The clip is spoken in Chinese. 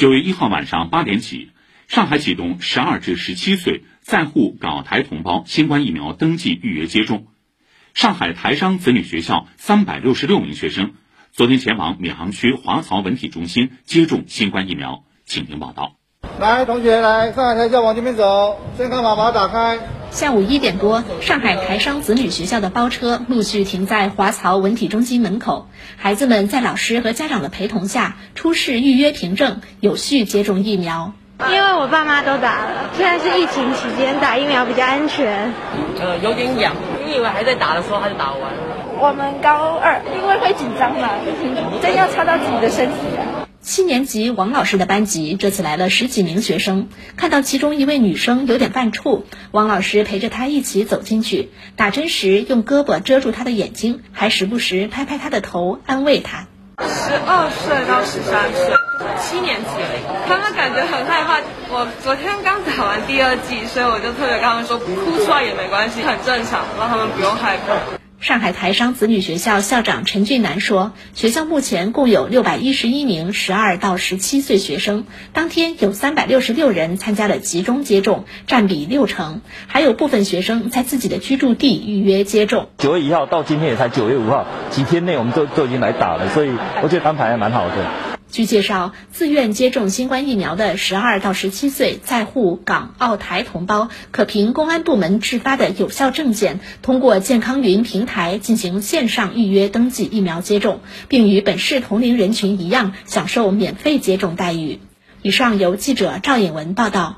九月一号晚上八点起，上海启动十二至十七岁在沪港台同胞新冠疫苗登记预约接种。上海台商子女学校三百六十六名学生昨天前往闵行区华漕文体中心接种新冠疫苗。请听报道。来，同学来，上海台校往这边走，健康码码打开。下午一点多，上海台商子女学校的包车陆续停在华漕文体中心门口，孩子们在老师和家长的陪同下出示预约凭证，有序接种疫苗。因为我爸妈都打了，现在是疫情期间，打疫苗比较安全。呃，有点痒，你以为还在打的时候他就打完了。我们高二，因为会紧张嘛，真要操到自己的身体啊。七年级王老师的班级这次来了十几名学生，看到其中一位女生有点犯怵，王老师陪着她一起走进去，打针时用胳膊遮住她的眼睛，还时不时拍拍她的头安慰她。十二岁到十三岁，七年级而已，他们感觉很害怕。我昨天刚打完第二剂，所以我就特别跟他们说，哭出来也没关系，很正常，让他们不用害怕。上海台商子女学校校长陈俊南说：“学校目前共有六百一十一名十二到十七岁学生，当天有三百六十六人参加了集中接种，占比六成，还有部分学生在自己的居住地预约接种。九月一号到今天也才九月五号，几天内我们都都已经来打了，所以我觉得安排还蛮好的。”据介绍，自愿接种新冠疫苗的十二到十七岁在沪港澳台同胞，可凭公安部门制发的有效证件，通过健康云平台进行线上预约登记疫苗接种，并与本市同龄人群一样享受免费接种待遇。以上由记者赵颖文报道。